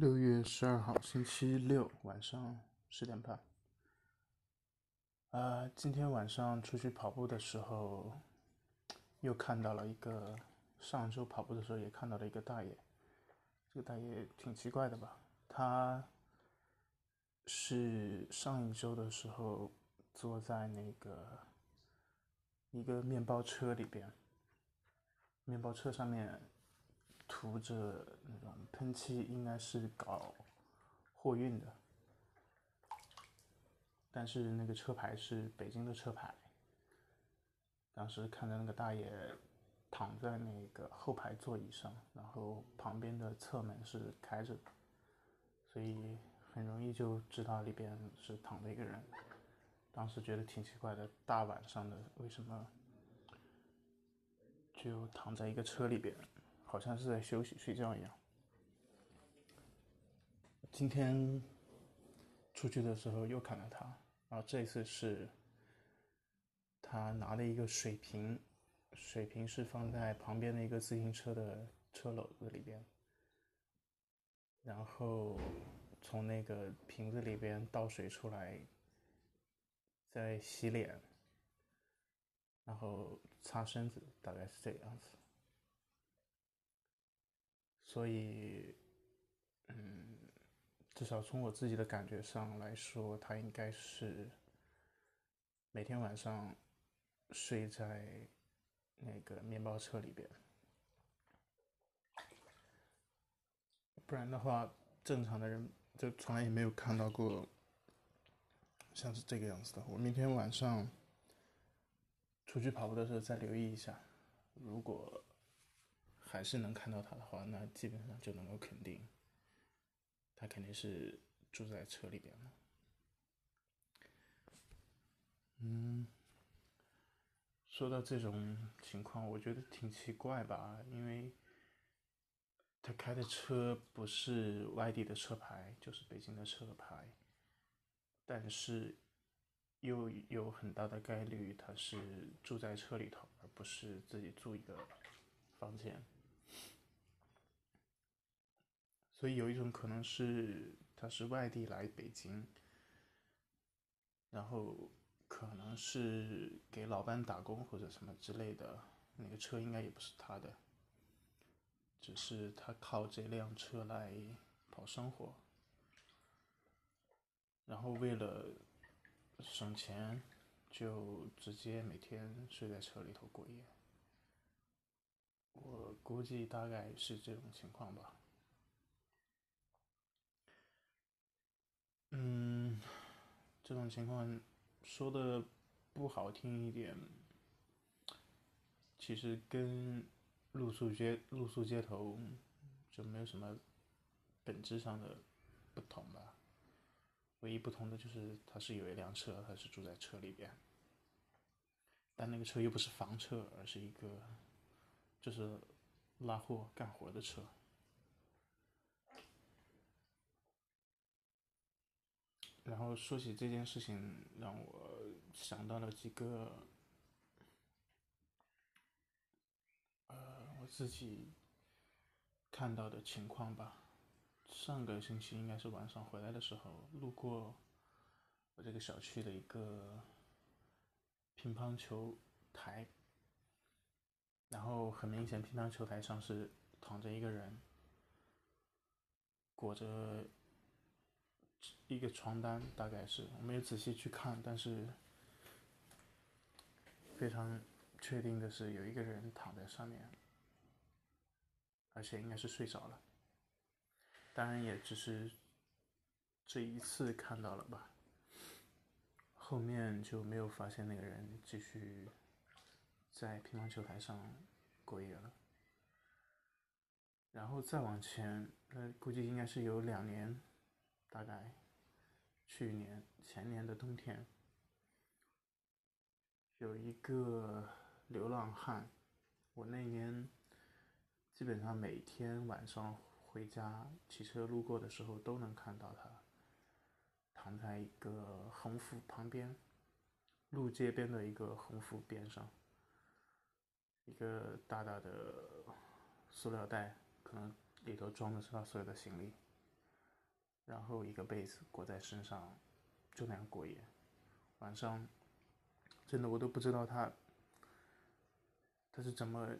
六月十二号，星期六晚上十点半。呃，今天晚上出去跑步的时候，又看到了一个上周跑步的时候也看到了一个大爷。这个大爷挺奇怪的吧？他是上一周的时候坐在那个一个面包车里边，面包车上面。涂着那种喷漆，应该是搞货运的，但是那个车牌是北京的车牌。当时看到那个大爷躺在那个后排座椅上，然后旁边的侧门是开着的，所以很容易就知道里边是躺着一个人。当时觉得挺奇怪的，大晚上的为什么就躺在一个车里边？好像是在休息睡觉一样。今天出去的时候又看到他，然后这次是他拿了一个水瓶，水瓶是放在旁边的一个自行车的车篓子里边，然后从那个瓶子里边倒水出来，在洗脸，然后擦身子，大概是这个样子。所以，嗯，至少从我自己的感觉上来说，他应该是每天晚上睡在那个面包车里边，不然的话，正常的人就从来也没有看到过像是这个样子的。我明天晚上出去跑步的时候再留意一下，如果。还是能看到他的话，那基本上就能够肯定，他肯定是住在车里边了。嗯，说到这种情况，我觉得挺奇怪吧，因为他开的车不是外地的车牌，就是北京的车牌，但是又有很大的概率他是住在车里头，而不是自己住一个房间。所以有一种可能是他是外地来北京，然后可能是给老板打工或者什么之类的，那个车应该也不是他的，只是他靠这辆车来跑生活，然后为了省钱，就直接每天睡在车里头过夜。我估计大概是这种情况吧。嗯，这种情况说的不好听一点，其实跟露宿街露宿街头就没有什么本质上的不同吧。唯一不同的就是他是有一辆车，他是住在车里边，但那个车又不是房车，而是一个就是拉货干活的车。然后说起这件事情，让我想到了几个，呃，我自己看到的情况吧。上个星期应该是晚上回来的时候，路过我这个小区的一个乒乓球台，然后很明显，乒乓球台上是躺着一个人，裹着。一个床单大概是我没有仔细去看，但是非常确定的是有一个人躺在上面，而且应该是睡着了。当然也只是这一次看到了吧，后面就没有发现那个人继续在乒乓球台上过夜了。然后再往前，那估计应该是有两年，大概。去年、前年的冬天，有一个流浪汉，我那年基本上每天晚上回家骑车路过的时候都能看到他，躺在一个横幅旁边，路街边的一个横幅边上，一个大大的塑料袋，可能里头装的是他所有的行李。然后一个被子裹在身上，就那样过夜。晚上，真的我都不知道他他是怎么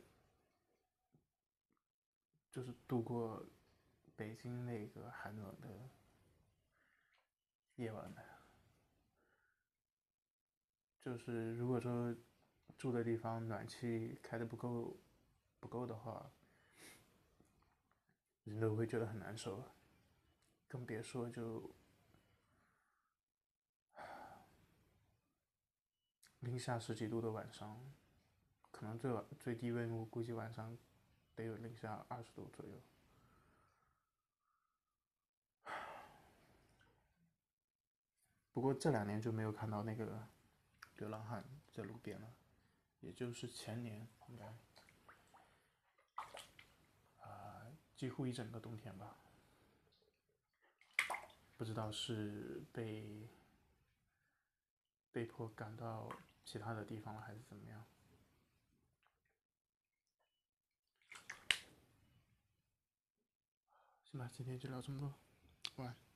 就是度过北京那个寒冷的夜晚的。就是如果说住的地方暖气开的不够不够的话，人都会觉得很难受，更别说就 零下十几度的晚上，可能最晚最低温我估计晚上得有零下二十度左右。不过这两年就没有看到那个。流浪汉在路边了，也就是前年应该，啊，几乎一整个冬天吧，不知道是被被迫赶到其他的地方了，还是怎么样？行吧，今天就聊这么多，晚安。